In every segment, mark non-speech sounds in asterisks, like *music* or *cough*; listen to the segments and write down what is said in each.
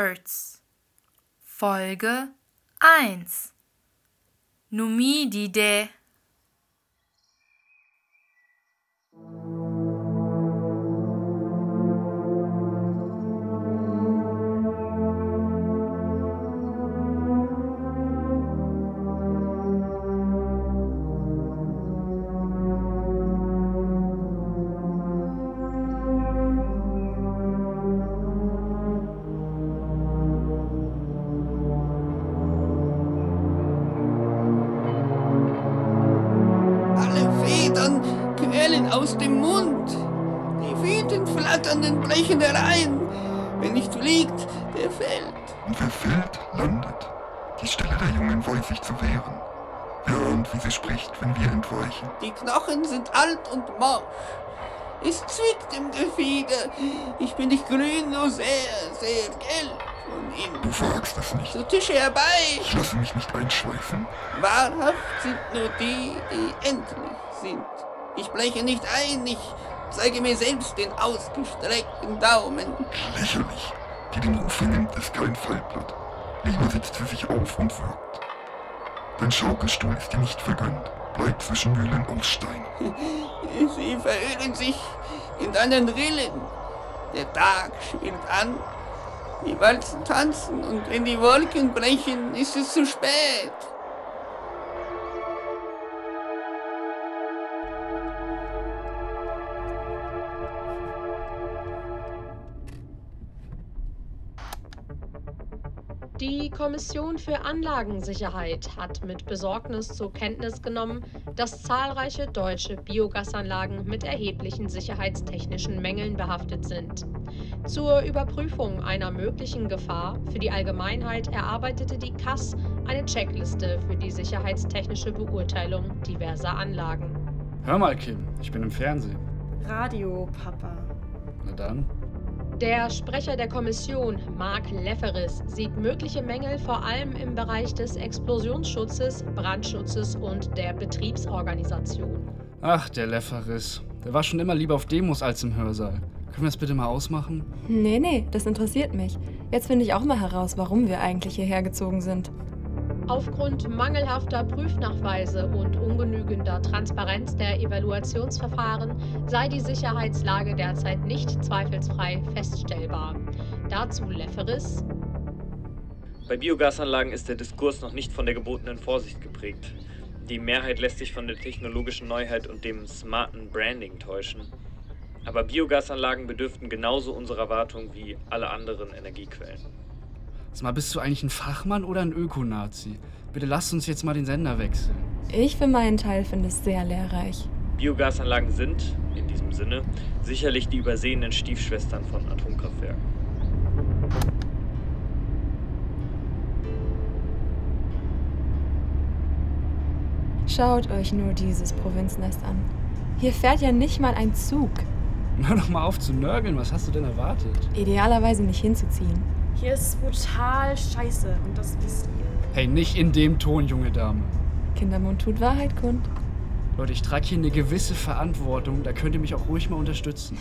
Birds Folge 1 Numidide Wer nicht fliegt, der fällt. Und wer fällt, landet. Die Stelle der Jungen weiß sich zu wehren. Ahnt, wie sie spricht, wenn wir entweichen. Die Knochen sind alt und morsch. Es zwickt im Gefieder. Ich bin nicht grün, nur sehr, sehr gelb von Du innen. wagst es nicht. Zu Tische herbei. Ich lasse mich nicht einschweifen. Wahrhaft sind nur die, die endlich sind. Ich breche nicht ein, ich zeige mir selbst den ausgestreckten Daumen. Lächerlich. Die den Ruf vernimmt, ist kein Fallblatt. Lieber setzt sie sich auf und wirkt. Dein Schaukelstuhl ist dir nicht vergönnt. Bleib zwischen Mühlen aus Stein. *laughs* Sie verirren sich in deinen Rillen. Der Tag schwillt an. Die Walzen tanzen und wenn die Wolken brechen, ist es zu spät. Kommission für Anlagensicherheit hat mit Besorgnis zur Kenntnis genommen, dass zahlreiche deutsche Biogasanlagen mit erheblichen sicherheitstechnischen Mängeln behaftet sind. Zur Überprüfung einer möglichen Gefahr für die Allgemeinheit erarbeitete die KAS eine Checkliste für die sicherheitstechnische Beurteilung diverser Anlagen. Hör mal, Kim, ich bin im Fernsehen. Radio, Papa. Na dann. Der Sprecher der Kommission, Mark Lefferis, sieht mögliche Mängel vor allem im Bereich des Explosionsschutzes, Brandschutzes und der Betriebsorganisation. Ach, der Lefferis. Der war schon immer lieber auf Demos als im Hörsaal. Können wir das bitte mal ausmachen? Nee, nee, das interessiert mich. Jetzt finde ich auch mal heraus, warum wir eigentlich hierher gezogen sind. Aufgrund mangelhafter Prüfnachweise und ungenügender Transparenz der Evaluationsverfahren sei die Sicherheitslage derzeit nicht zweifelsfrei feststellbar. Dazu Lefferis. Bei Biogasanlagen ist der Diskurs noch nicht von der gebotenen Vorsicht geprägt. Die Mehrheit lässt sich von der technologischen Neuheit und dem smarten Branding täuschen. Aber Biogasanlagen bedürften genauso unserer Wartung wie alle anderen Energiequellen. Sag mal, bist du eigentlich ein Fachmann oder ein Ökonazi? Bitte lasst uns jetzt mal den Sender wechseln. Ich für meinen Teil finde es sehr lehrreich. Biogasanlagen sind, in diesem Sinne, sicherlich die übersehenen Stiefschwestern von Atomkraftwerken. Schaut euch nur dieses Provinznest an. Hier fährt ja nicht mal ein Zug. Hör doch mal auf zu nörgeln, was hast du denn erwartet? Idealerweise nicht hinzuziehen. Hier ist brutal scheiße und das wisst ihr. Hey, nicht in dem Ton, junge Dame. Kindermund tut Wahrheit kund. Leute, ich trage hier eine gewisse Verantwortung, da könnt ihr mich auch ruhig mal unterstützen.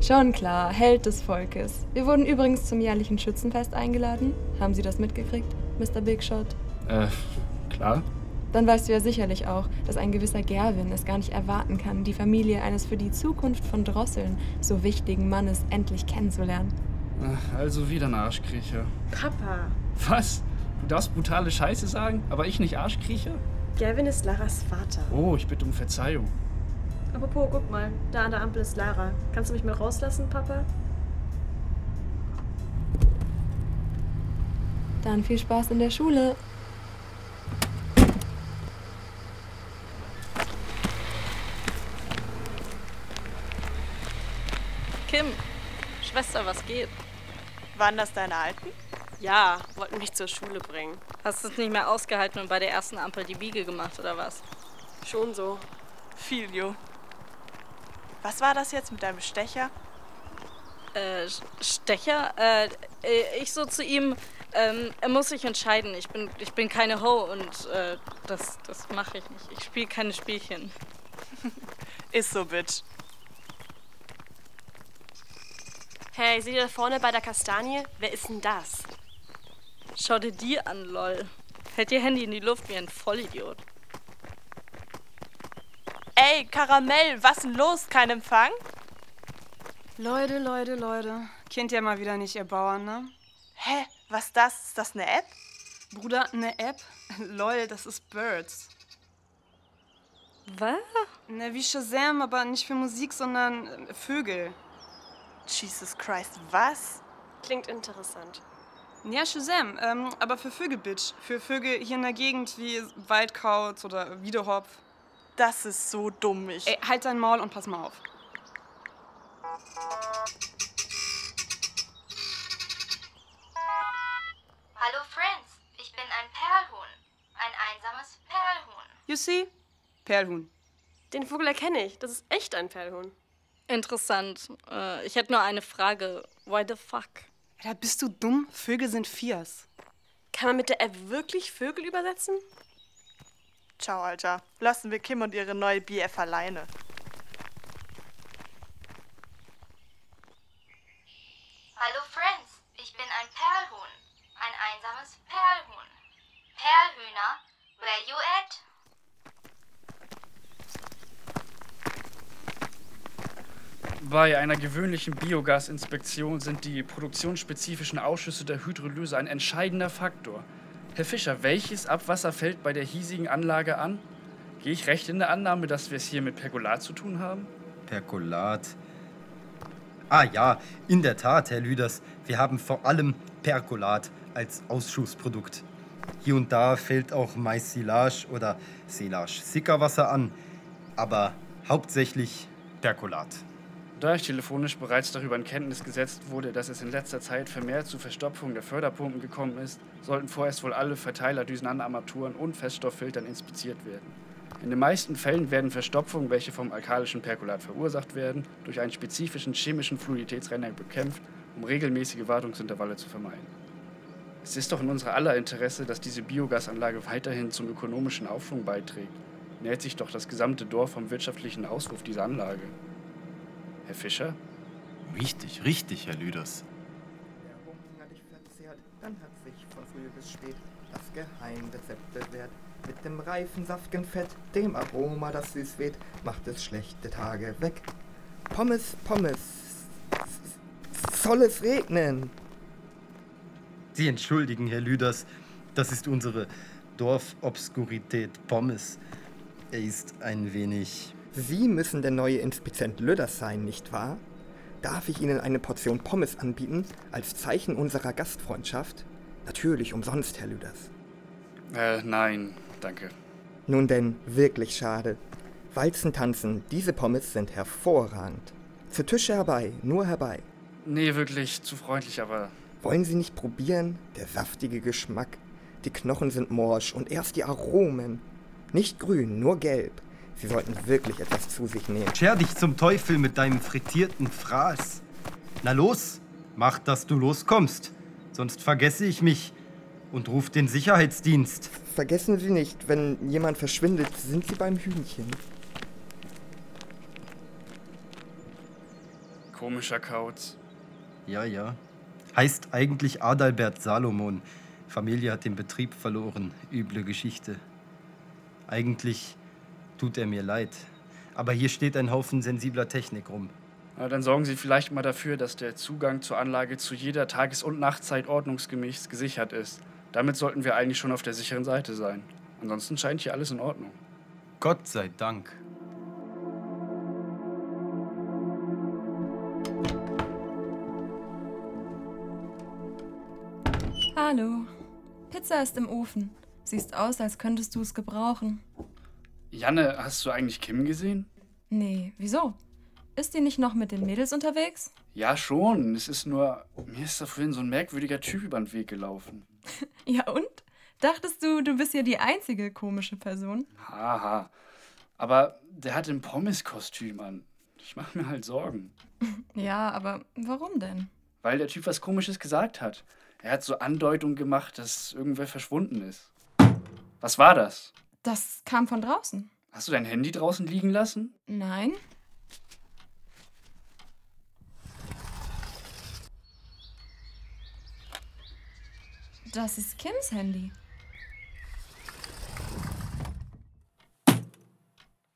Schon klar, Held des Volkes. Wir wurden übrigens zum jährlichen Schützenfest eingeladen. Haben Sie das mitgekriegt, Mr. Big Shot? Äh, klar. Dann weißt du ja sicherlich auch, dass ein gewisser Gerwin es gar nicht erwarten kann, die Familie eines für die Zukunft von Drosseln so wichtigen Mannes endlich kennenzulernen. Ach, Also wieder ein Arschkriecher. Papa, Was? Du darfst brutale Scheiße sagen, aber ich nicht Arschkriecher? Gavin ist Laras Vater. Oh, ich bitte um Verzeihung. Apropos, guck mal, da an der Ampel ist Lara. Kannst du mich mal rauslassen, Papa? Dann viel Spaß in der Schule. Kim, Schwester, was geht? Waren das deine Alten? Ja, wollten mich zur Schule bringen. Hast du es nicht mehr ausgehalten und bei der ersten Ampel die Biege gemacht oder was? Schon so. Viel, Jo. Was war das jetzt mit deinem Stecher? Äh, Stecher? Äh, äh, ich so zu ihm, ähm, er muss sich entscheiden. Ich bin, ich bin keine Ho und äh, das, das mache ich nicht. Ich spiele keine Spielchen. Ist so, Bitch. Hey, seht ihr da vorne bei der Kastanie? Wer ist denn das? Schau dir die an, lol. Hält ihr Handy in die Luft wie ein Vollidiot. Ey, Karamell, was denn los? Kein Empfang? Leute, Leute, Leute. Kennt ihr mal wieder nicht ihr Bauern, ne? Hä? Was das? Ist das eine App? Bruder, eine App? *laughs* Lol, das ist Birds. Was? Ne, wie Shazam, aber nicht für Musik, sondern äh, Vögel. Jesus Christ, was? Klingt interessant. Ja, Shazam, ähm, aber für Vögel, Bitch. Für Vögel hier in der Gegend wie Waldkauz oder Wiedehopf. Das ist so dumm, ich. Ey, halt dein Maul und pass mal auf. Hallo Friends, ich bin ein Perlhuhn. Ein einsames Perlhuhn. You see? Perlhuhn. Den Vogel erkenne ich. Das ist echt ein Perlhuhn. Interessant. Äh, ich hätte nur eine Frage. Why the fuck? Ja, bist du dumm? Vögel sind Fias. Kann man mit der App wirklich Vögel übersetzen? Ciao, Alter. Lassen wir Kim und ihre neue BF alleine. Hallo Friends, ich bin ein Perlhuhn. Ein einsames Perlhuhn. Perlhühner, where you at? Bei einer gewöhnlichen Biogasinspektion sind die produktionsspezifischen Ausschüsse der Hydrolyse ein entscheidender Faktor. Herr Fischer, welches Abwasser fällt bei der hiesigen Anlage an? Gehe ich recht in der Annahme, dass wir es hier mit Pergolat zu tun haben? Pergolat. Ah ja, in der Tat, Herr Lüders. Wir haben vor allem Pergolat als Ausschussprodukt. Hier und da fällt auch Mais-Silage oder Silage-Sickerwasser an, aber hauptsächlich Pergolat. Da ich telefonisch bereits darüber in Kenntnis gesetzt wurde, dass es in letzter Zeit vermehrt zu Verstopfung der Förderpumpen gekommen ist, sollten vorerst wohl alle Verteilerdüsenanarmaturen und Feststofffiltern inspiziert werden. In den meisten Fällen werden Verstopfungen, welche vom alkalischen Perkulat verursacht werden, durch einen spezifischen chemischen Fluiditätsrenner bekämpft, um regelmäßige Wartungsintervalle zu vermeiden. Es ist doch in unser aller Interesse, dass diese Biogasanlage weiterhin zum ökonomischen Aufschwung beiträgt. Nährt sich doch das gesamte Dorf vom wirtschaftlichen Ausruf dieser Anlage. Herr Fischer? Richtig, richtig, Herr Lüders. Der Hunger dich verzehrt, dann hat sich von früh bis spät das Geheimrezept bewährt. Mit dem reifen, saftigen Fett, dem Aroma, das süß weht, macht es schlechte Tage weg. Pommes, Pommes, soll es regnen? Sie entschuldigen, Herr Lüders, das ist unsere Dorfobskurität Pommes. Er ist ein wenig. Sie müssen der neue Inspizient Lüders sein, nicht wahr? Darf ich Ihnen eine Portion Pommes anbieten, als Zeichen unserer Gastfreundschaft? Natürlich umsonst, Herr Lüders. Äh, nein, danke. Nun denn, wirklich schade. Walzen tanzen, diese Pommes sind hervorragend. Zu Tische herbei, nur herbei. Nee, wirklich zu freundlich, aber. Wollen Sie nicht probieren? Der saftige Geschmack. Die Knochen sind morsch und erst die Aromen. Nicht grün, nur gelb. Sie sollten wirklich etwas zu sich nehmen. Scher dich zum Teufel mit deinem frittierten Fraß. Na los, mach, dass du loskommst. Sonst vergesse ich mich und ruf den Sicherheitsdienst. Vergessen Sie nicht, wenn jemand verschwindet, sind Sie beim Hühnchen. Komischer Kauz. Ja, ja. Heißt eigentlich Adalbert Salomon. Familie hat den Betrieb verloren. Üble Geschichte. Eigentlich tut er mir leid. Aber hier steht ein Haufen sensibler Technik rum. Na, dann sorgen Sie vielleicht mal dafür, dass der Zugang zur Anlage zu jeder Tages- und Nachtzeit ordnungsgemäß gesichert ist. Damit sollten wir eigentlich schon auf der sicheren Seite sein. Ansonsten scheint hier alles in Ordnung. Gott sei Dank. Hallo. Pizza ist im Ofen. Siehst aus, als könntest du es gebrauchen. Janne, hast du eigentlich Kim gesehen? Nee, wieso? Ist die nicht noch mit den Mädels unterwegs? Ja, schon. Es ist nur, mir ist da vorhin so ein merkwürdiger Typ über den Weg gelaufen. *laughs* Ja und? Dachtest du, du bist ja die einzige komische Person? Haha. Aber der hat ein Pommes-Kostüm an. Ich mache mir halt Sorgen. *laughs* Ja, aber warum denn? Weil der Typ was Komisches gesagt hat. Er hat so Andeutungen gemacht, dass irgendwer verschwunden ist. Was war das? Das kam von draußen. Hast du dein Handy draußen liegen lassen? Nein. Das ist Kims Handy.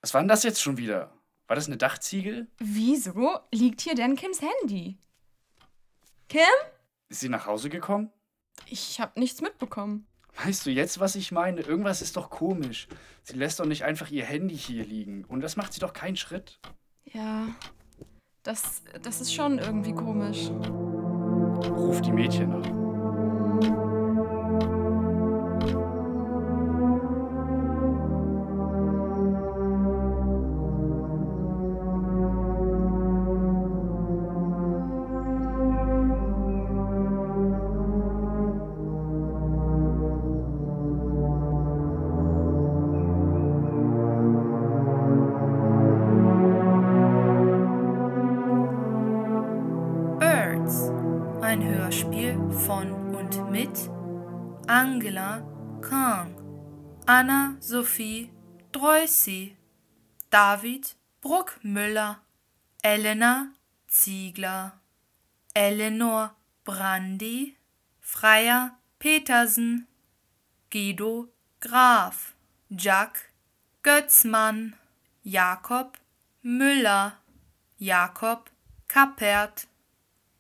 Was war denn das jetzt schon wieder? War das eine Dachziegel? Wieso liegt hier denn Kims Handy? Kim? Ist sie nach Hause gekommen? Ich hab nichts mitbekommen. Weißt du jetzt, was ich meine? Irgendwas ist doch komisch. Sie lässt doch nicht einfach ihr Handy hier liegen. Und das macht sie doch keinen Schritt. Ja, das, das ist schon irgendwie komisch. Ruf die Mädchen an. Angela Kang, Anna Sophie Dreusi, David Bruckmüller, Elena Ziegler, Eleanor Brandi, Freier Petersen, Guido Graf, Jack Götzmann, Jakob Müller, Jakob Kappert,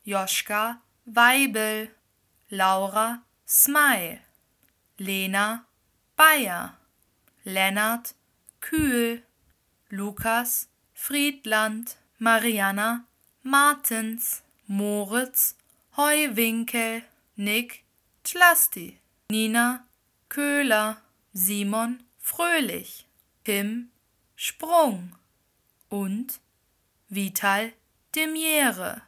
Joschka Weibel, Laura Smile, Lena Bayer, Lennart Kühl, Lukas Friedland, Mariana Martens, Moritz Heuwinkel, Nick Tlasti, Nina Köhler, Simon Fröhlich, Tim Sprung und Vital Demiere.